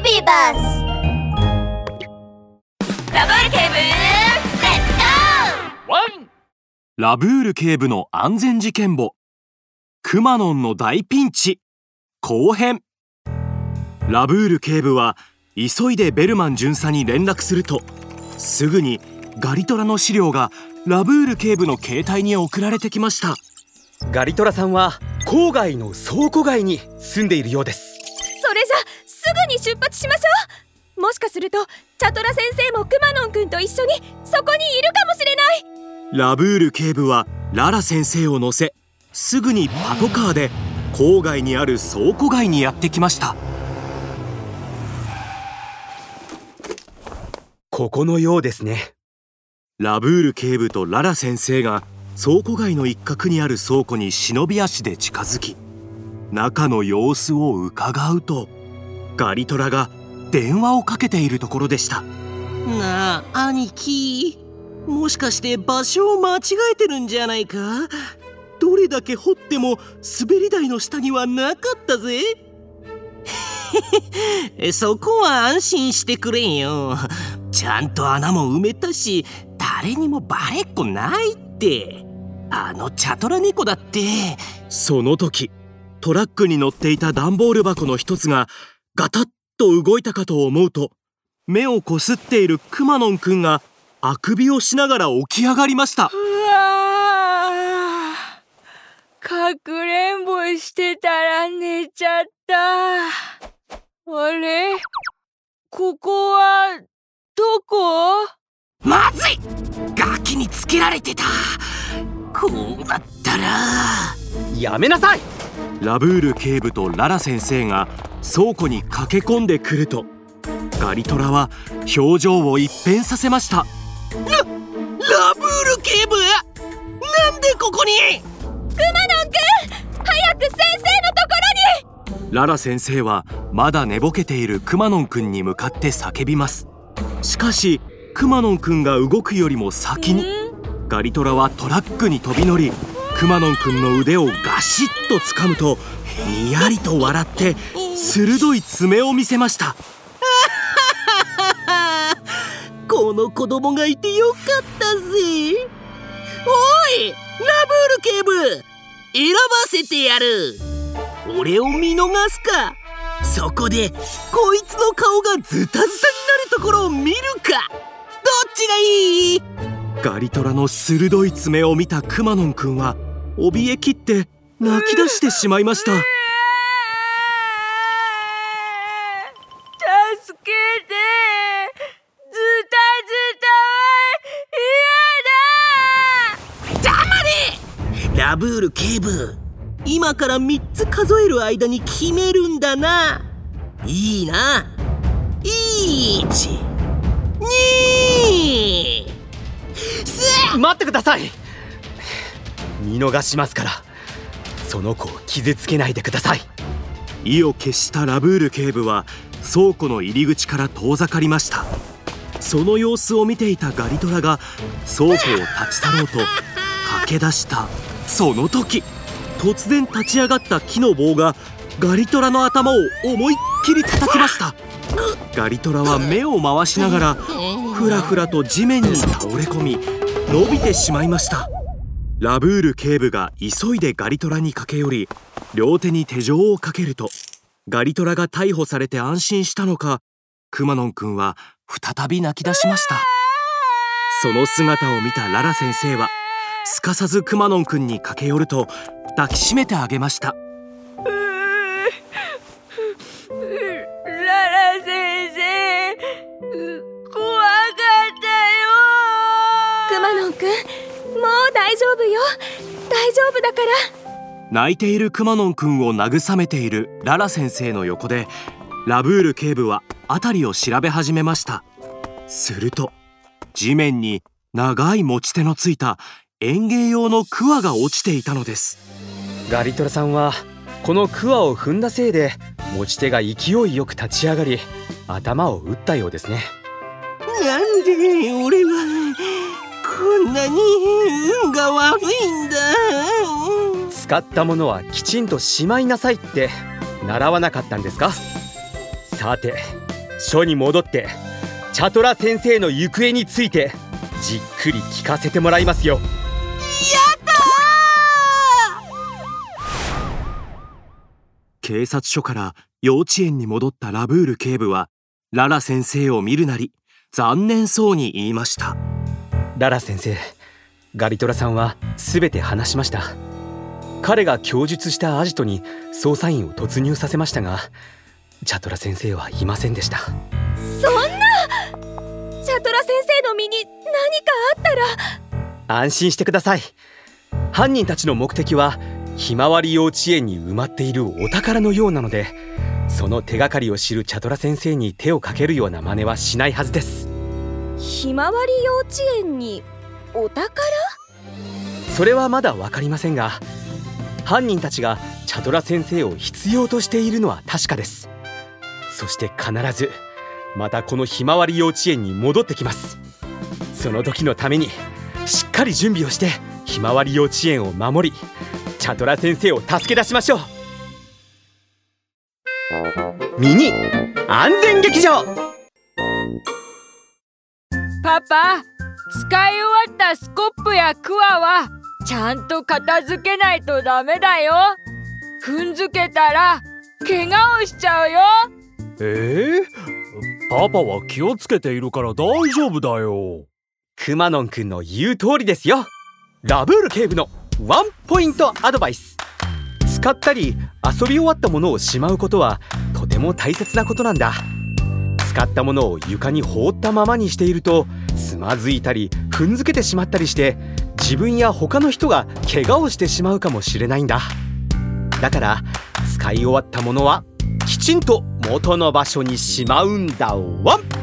ビバスラブール警部レッツゴワンラブール警部の安全事件簿。くまノンの大ピンチ。後編。ラブール警部は急いでベルマン巡査に連絡するとすぐにガリトラの資料がラブール警部の携帯に送られてきました。ガリトラさんは郊外の倉庫街に住んでいるようですに出発しましょう。もしかするとチャトラ先生もくまのんくんと一緒にそこにいるかもしれない。ラブール警部はララ先生を乗せすぐにパトカーで郊外にある倉庫街にやってきました。ここのようですね。ラブール警部とララ先生が倉庫街の一角にある倉庫に忍び足で近づき中の様子を伺うとガリトラが電話をかけているところでした。なあ兄貴。もしかして場所を間違えてるんじゃないか？どれだけ掘っても滑り台の下にはなかったぜ。そこは安心してくれよ。ちゃんと穴も埋めたし誰にもバレっこないって。あのチャトラ猫だって。その時トラックに乗っていた段ボール箱の一つがガタッと動いたかと思うと目をこすっているくまのんくんがあくびをしながら起き上がりました。うわかくれんぼしてたら寝ちゃった。あれ？ここはどこ？まずい！ガキにつけられてた！こうなったらやめなさいラブール警部とララ先生が倉庫に駆け込んでくるとガリトラは表情を一変させました。ラブール警部？なんでここに？くまのんくん早く先生のところに！ララ先生はまだ寝ぼけているくまのんくんに向かって叫びます。しかしくまのんくんが動くよりも先にガリトラはトラックに飛び乗りくまのんくんの腕をガシッと掴むとにやりと笑って鋭い爪を見せました。この子供がいてよかったぜ。おいラブール警部選ばせてやる。俺を見逃すか。そこでこいつの顔がズタズタになるところを見るか。どっちがいい？ガリトラの鋭い爪を見たくまのんくんは怯えきって泣き出してしまいました。助けて。ズタズタは黙れ。ラブール警部。今から3つ数える間に決めるんだな。いいな。1 2待ってください見逃しますから。その子を傷つけないでください。意を決したラブール警部は倉庫の入り口から遠ざかりました。その様子を見ていたガリトラが倉庫を立ち去ろうと駆け出した。その時突然立ち上がった木の棒がガリトラの頭を思いっきり叩きました。ガリトラは目を回しながらふらふらと地面に倒れ込み伸びてしまいました。ラブール警部が急いでガリトラに駆け寄り両手に手錠をかけるとガリトラが逮捕されて安心したのかくまのんくんは再び泣き出しました。その姿を見たララ先生はすかさずくまのんくんに駆け寄ると抱きしめてあげました。丈夫よ。大丈夫だから。泣いているくまのんくんを慰めているララ先生の横でラブール警部は辺りを調べ始めました。すると地面に長い持ち手のついた園芸用のクワが落ちていたのです。ガリトラさんはこのクワを踏んだせいで持ち手が勢いよく立ち上がり頭を打ったようですね。なんで俺はこんなに運が悪いんだ。使ったものはきちんとしまいなさいって習わなかったんですか？さて署に戻ってチャトラ先生の行方についてじっくり聞かせてもらいますよ。警察署から幼稚園に戻ったラブール警部はララ先生を見るなり残念そうに言いましたララ先生ガリトラさんは全て話しました。彼が供述したアジトに捜査員を突入させましたがチャトラ先生はいませんでした。そんな！チャトラ先生の身に何かあったら？安心してください。犯人たちの目的はひまわり幼稚園に埋まっているお宝のようなのでその手がかりを知るチャトラ先生に手をかけるような真似はしないはずですひまわり幼稚園にお宝？それはまだ分かりませんが犯人たちがチャトラ先生を必要としているのは確かです。そして必ずまたこのひまわり幼稚園に戻ってきます。その時のためにしっかり準備をしてひまわり幼稚園を守りチャトラ先生を助け出しましょう。ミニ安全劇場。パパ使い終わったスコップやクワはちゃんと片付けないとダメだよ。踏んづけたら怪我をしちゃうよ。えー、パパは気をつけているから大丈夫だよ。くまのんくんの言う通りですよ。ラブール警部のワンポイントアドバイス。使ったり遊び終わったものをしまうことはとても大切なことなんだ。使ったものを床に放ったままにしているとつまずいたり踏んづけてしまったりして自分や他の人が怪我をしてしまうかもしれないんだ。だから使い終わったものはきちんと元の場所にしまうんだワン